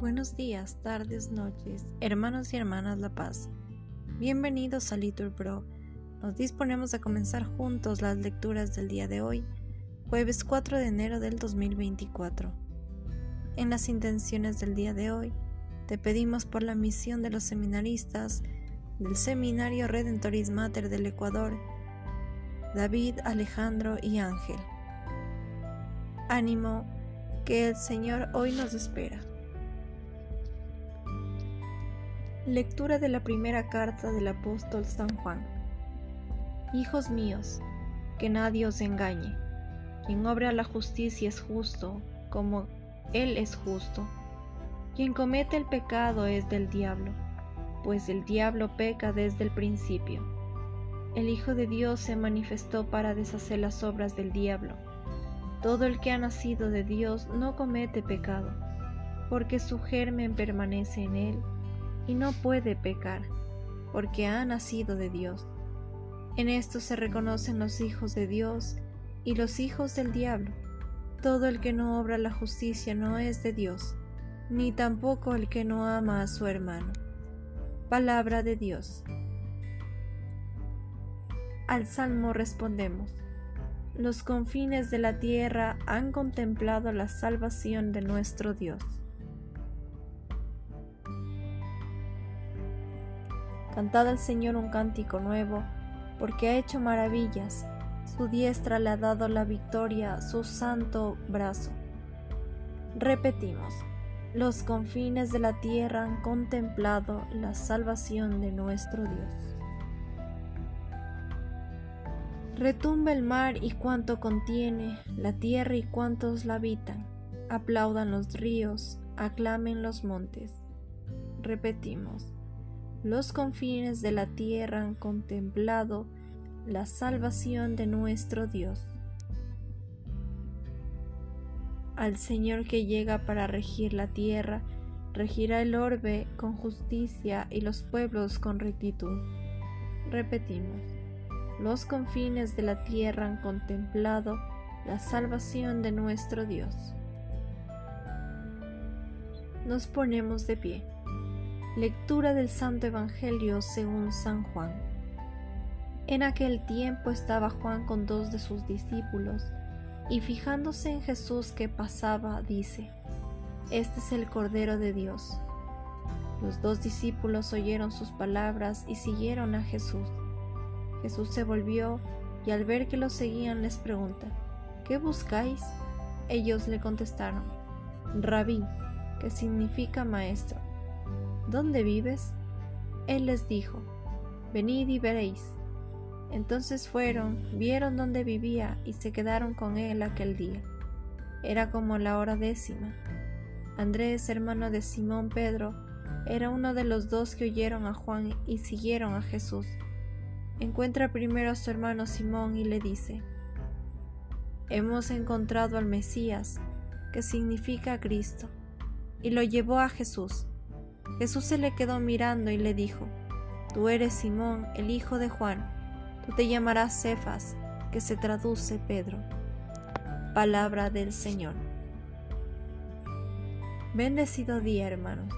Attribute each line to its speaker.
Speaker 1: Buenos días, tardes, noches, hermanos y hermanas La Paz. Bienvenidos a Litur Pro. Nos disponemos a comenzar juntos las lecturas del día de hoy, jueves 4 de enero del 2024. En las intenciones del día de hoy, te pedimos por la misión de los seminaristas del Seminario Redentoris Mater del Ecuador, David, Alejandro y Ángel. Ánimo, que el Señor hoy nos espera. Lectura de la primera carta del apóstol San Juan. Hijos míos, que nadie os engañe. Quien obra la justicia es justo, como Él es justo. Quien comete el pecado es del diablo, pues el diablo peca desde el principio. El Hijo de Dios se manifestó para deshacer las obras del diablo. Todo el que ha nacido de Dios no comete pecado, porque su germen permanece en él y no puede pecar, porque ha nacido de Dios. En esto se reconocen los hijos de Dios y los hijos del diablo. Todo el que no obra la justicia no es de Dios, ni tampoco el que no ama a su hermano. Palabra de Dios. Al Salmo respondemos. Los confines de la tierra han contemplado la salvación de nuestro Dios. Cantad al Señor un cántico nuevo, porque ha hecho maravillas. Su diestra le ha dado la victoria, su santo brazo. Repetimos, los confines de la tierra han contemplado la salvación de nuestro Dios. Retumba el mar y cuanto contiene, la tierra y cuantos la habitan. Aplaudan los ríos, aclamen los montes. Repetimos, los confines de la tierra han contemplado la salvación de nuestro Dios. Al Señor que llega para regir la tierra, regirá el orbe con justicia y los pueblos con rectitud. Repetimos, los confines de la tierra han contemplado la salvación de nuestro Dios. Nos ponemos de pie. Lectura del Santo Evangelio según San Juan. En aquel tiempo estaba Juan con dos de sus discípulos, y fijándose en Jesús que pasaba, dice, Este es el Cordero de Dios. Los dos discípulos oyeron sus palabras y siguieron a Jesús. Jesús se volvió y al ver que lo seguían les pregunta, ¿qué buscáis? Ellos le contestaron, Rabí, que significa maestro. ¿Dónde vives? Él les dijo, Venid y veréis. Entonces fueron, vieron dónde vivía y se quedaron con él aquel día. Era como la hora décima. Andrés, hermano de Simón Pedro, era uno de los dos que oyeron a Juan y siguieron a Jesús. Encuentra primero a su hermano Simón y le dice, Hemos encontrado al Mesías, que significa Cristo, y lo llevó a Jesús. Jesús se le quedó mirando y le dijo, Tú eres Simón, el hijo de Juan, tú te llamarás Cefas, que se traduce Pedro. Palabra del Señor. Bendecido día, hermanos.